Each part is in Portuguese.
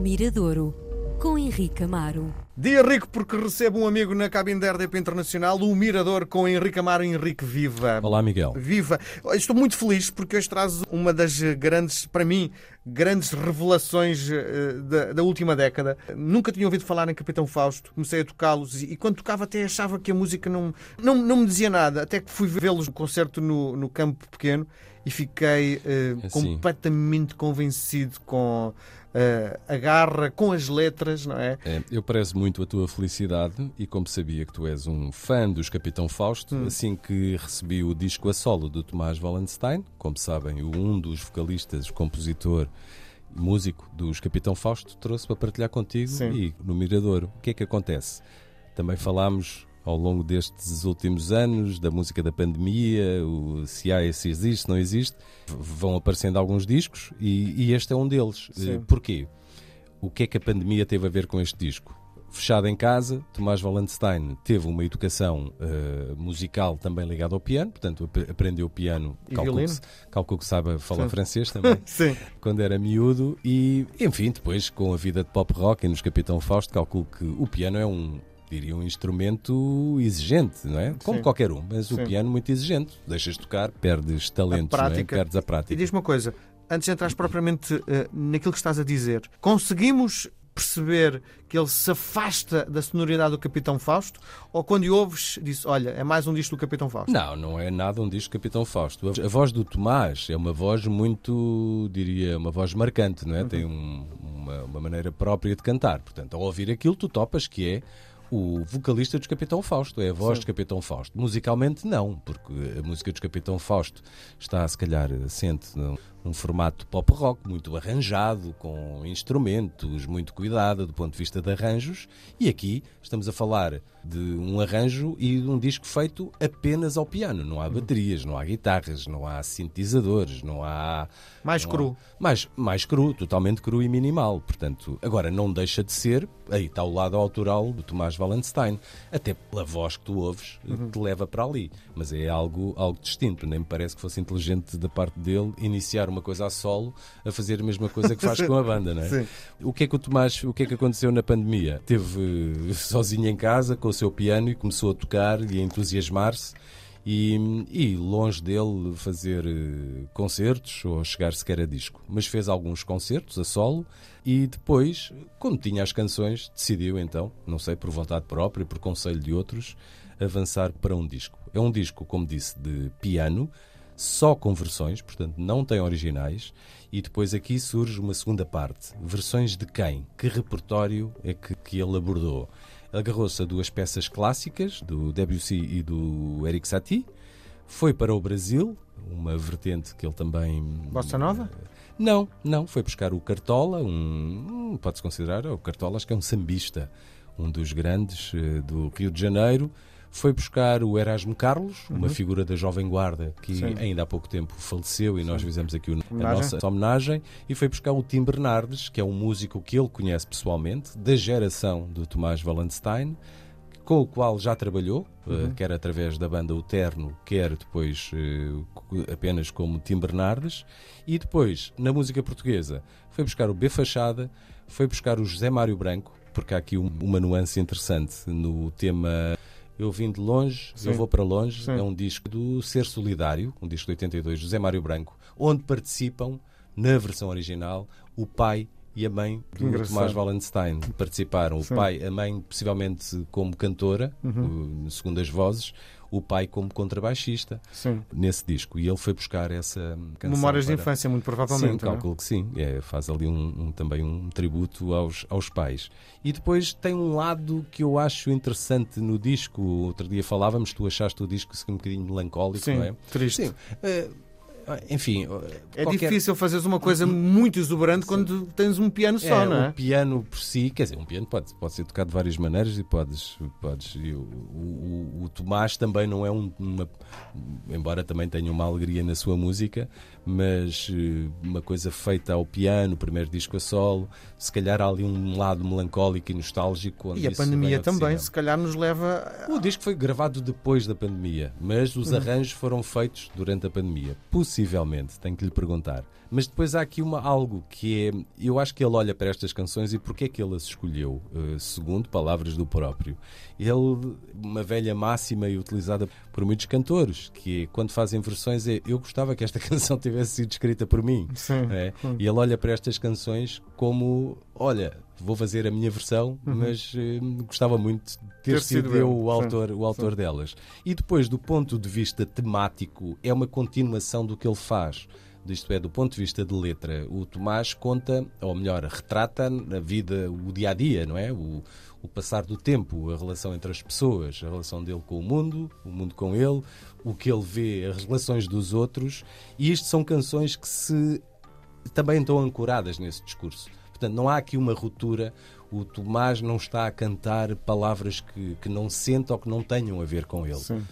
Miradouro, com Henrique Amaro. Dia rico porque recebo um amigo na cabine da RDP Internacional, o Mirador com Henrique Amaro. Henrique, viva! Olá, Miguel. Viva! Estou muito feliz porque hoje traz uma das grandes, para mim, grandes revelações uh, da, da, última década. Nunca tinha ouvido falar em Capitão Fausto, comecei a tocá-los e, e, quando tocava até achava que a música não, não, não me dizia nada, até que fui vê-los no concerto no, no Campo Pequeno e fiquei uh, completamente convencido com uh, a garra, com as letras, não é? é? Eu prezo muito a tua felicidade e como sabia que tu és um fã dos Capitão Fausto, hum. assim que recebi o disco a solo do Tomás Wallenstein, como sabem, um dos vocalistas, compositor músico dos Capitão Fausto, trouxe para partilhar contigo Sim. e no Mirador. O que é que acontece? Também falámos ao longo destes últimos anos, da música da pandemia, o, se há, se existe, não existe, vão aparecendo alguns discos e, e este é um deles. Sim. Porquê? O que é que a pandemia teve a ver com este disco? Fechado em casa, Tomás Wallenstein teve uma educação uh, musical também ligada ao piano, portanto aprendeu piano, calculo que, calculo que sabe falar Sim. francês também, quando era miúdo e, enfim, depois com a vida de pop rock e nos Capitão Fausto, calculo que o piano é um, diria, um instrumento exigente, não é? Como Sim. qualquer um, mas Sim. o piano muito exigente. Deixas tocar, perdes talento, a é? perdes a prática. E diz uma coisa, antes de entrar propriamente uh, naquilo que estás a dizer, conseguimos perceber que ele se afasta da sonoridade do Capitão Fausto? Ou quando ouves, disse: Olha, é mais um disco do Capitão Fausto? Não, não é nada um disco do Capitão Fausto. A voz do Tomás é uma voz muito, diria, uma voz marcante, não é? Uhum. Tem um, uma, uma maneira própria de cantar. Portanto, ao ouvir aquilo, tu topas que é o vocalista dos Capitão Fausto, é a voz Sim. de Capitão Fausto. Musicalmente, não, porque a música dos Capitão Fausto está, se calhar, assente num formato pop rock, muito arranjado, com instrumentos, muito cuidado do ponto de vista de arranjos, e aqui estamos a falar de um arranjo e de um disco feito apenas ao piano. Não há uhum. baterias, não há guitarras, não há sintetizadores, não há. Mais não cru. Há, mais, mais cru, totalmente cru e minimal. Portanto, agora não deixa de ser. Aí está o lado autoral do Tomás Wallenstein. Até pela voz que tu ouves, uhum. te leva para ali. Mas é algo, algo distinto. Nem me parece que fosse inteligente da parte dele iniciar uma coisa a solo a fazer a mesma coisa que faz com a banda, não é? Sim. O que é que o Tomás, o que é que aconteceu na pandemia? Teve sozinho em casa, com o seu piano e começou a tocar e a entusiasmar-se. E, e, longe dele fazer eh, concertos ou chegar sequer a disco, mas fez alguns concertos a solo e depois, quando tinha as canções, decidiu então, não sei, por vontade própria, por conselho de outros, avançar para um disco. É um disco, como disse, de piano, só com versões, portanto não tem originais, e depois aqui surge uma segunda parte. Versões de quem? Que repertório é que, que ele abordou? agarrou-se a duas peças clássicas, do Debussy e do Eric Satie, foi para o Brasil, uma vertente que ele também. Bossa Nova? Não, não. Foi buscar o Cartola, um. pode-se considerar, o Cartola acho que é um sambista, um dos grandes uh, do Rio de Janeiro foi buscar o Erasmo Carlos, uhum. uma figura da Jovem Guarda que Sim. ainda há pouco tempo faleceu e Sim. nós fizemos aqui a nossa homenagem, e foi buscar o Tim Bernardes, que é um músico que ele conhece pessoalmente, da geração do Tomás Wallenstein, com o qual já trabalhou, eh, uhum. quer através da banda O Terno, quer depois uh, apenas como Tim Bernardes, e depois, na música portuguesa, foi buscar o B Fachada, foi buscar o José Mário Branco, porque há aqui um, uma nuance interessante no tema eu vim de longe, Sim. eu vou para longe. Sim. É um disco do Ser Solidário, um disco de 82, José Mário Branco, onde participam, na versão original, o pai e a mãe do Tomás Wallenstein. Participaram. Sim. O pai, a mãe, possivelmente como cantora, uhum. segundo as vozes, o pai como contrabaixista sim. nesse disco. E ele foi buscar essa canção. Memórias para... de infância, muito provavelmente. Sim, é? calculo que sim. É, faz ali um, um, também um tributo aos, aos pais. E depois tem um lado que eu acho interessante no disco. Outro dia falávamos, tu achaste o disco assim, um bocadinho melancólico, sim, não é? Triste. Sim. Uh, enfim. É qualquer... difícil fazeres uma coisa muito exuberante quando tens um piano só, é, não é? O piano por si, quer dizer, um piano pode, pode ser tocado de várias maneiras e podes. podes o, o, o, Tomás também não é um, uma. Embora também tenha uma alegria na sua música, mas eh, uma coisa feita ao piano, primeiro disco a solo, se calhar há ali um lado melancólico e nostálgico. e a pandemia também, se calhar, nos leva. O disco foi gravado depois da pandemia, mas os uhum. arranjos foram feitos durante a pandemia. Possivelmente Possivelmente, tenho que lhe perguntar. Mas depois há aqui uma, algo que é. Eu acho que ele olha para estas canções e porque é que ele as escolheu, uh, segundo palavras do próprio. Ele, uma velha máxima e utilizada por muitos cantores, que é, quando fazem versões é eu gostava que esta canção tivesse sido escrita por mim. Sim. É? E ele olha para estas canções como: olha, vou fazer a minha versão, uhum. mas uh, gostava muito de ter, ter sido, sido eu o autor, o autor delas. E depois, do ponto de vista temático, é uma continuação do que ele faz isto é, do ponto de vista de letra, o Tomás conta, ou melhor, retrata a vida, o dia a dia, não é? O, o passar do tempo, a relação entre as pessoas, a relação dele com o mundo, o mundo com ele, o que ele vê, as relações dos outros, e isto são canções que se também estão ancoradas nesse discurso. Portanto, não há aqui uma ruptura. O Tomás não está a cantar palavras que, que não sente ou que não tenham a ver com ele. Sim.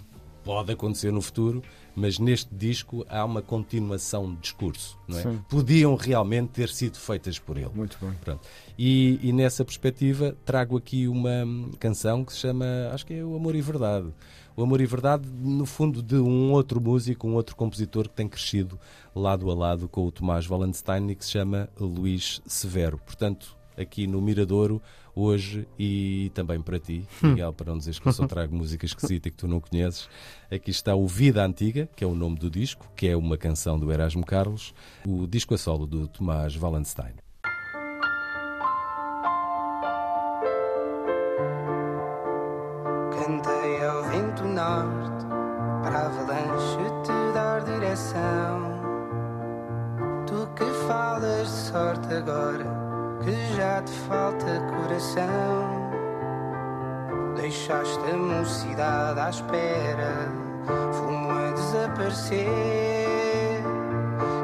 Pode acontecer no futuro, mas neste disco há uma continuação de discurso, não é? Sim. Podiam realmente ter sido feitas por ele. Muito bem. Pronto. E, e, nessa perspectiva trago aqui uma canção que se chama, acho que é o Amor e Verdade. O Amor e Verdade, no fundo, de um outro músico, um outro compositor que tem crescido lado a lado com o Tomás Wallenstein e que se chama Luís Severo. Portanto, aqui no Miradouro hoje e também para ti, hum. Miguel, para não dizeres que eu só trago música esquisita que tu não conheces. Aqui está o Vida Antiga, que é o nome do disco, que é uma canção do Erasmo Carlos, o disco a solo do Tomás Wallenstein. Cantei ao vento norte para a avalanche te dar direção. Tu que falas de sorte agora que já te falta coração. Deixaste a mocidade à espera, fumo a desaparecer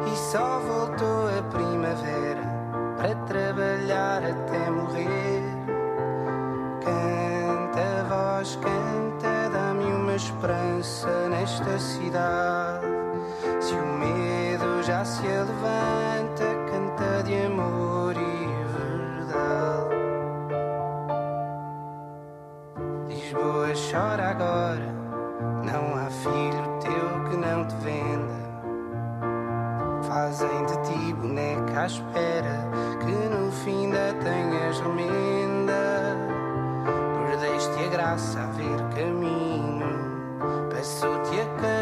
e só voltou a primavera para trabalhar até morrer. Canta, voz, canta, dá-me uma esperança nesta cidade. Se o medo já se levanta, filho teu que não te venda. Fazem de ti boneca à espera que no fim da tenhas remenda. Perdeste a graça a ver caminho, passou-te a carruagem.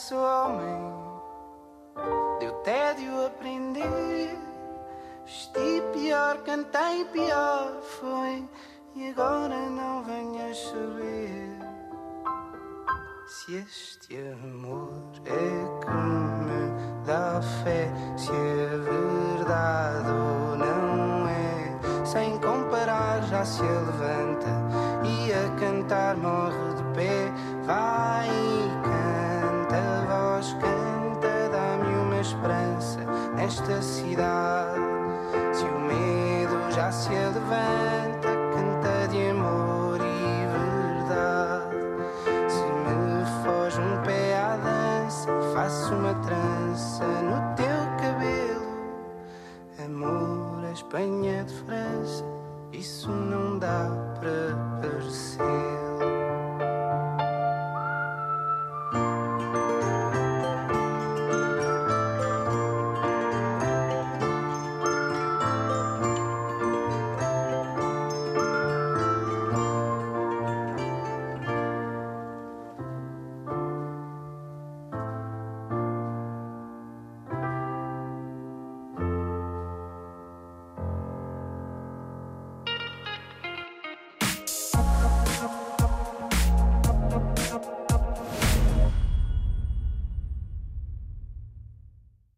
Sou homem tédio aprendi. Vesti pior, cantei pior, foi. E agora não venhas saber se este amor é que me dá fé, se é verdade ou não é. Sem comparar, já se levanta nesta cidade. Se o medo já se levanta, canta de amor e verdade. Se me foge um pé à dança, faço uma trança no teu cabelo. Amor, a Espanha de França, isso não dá para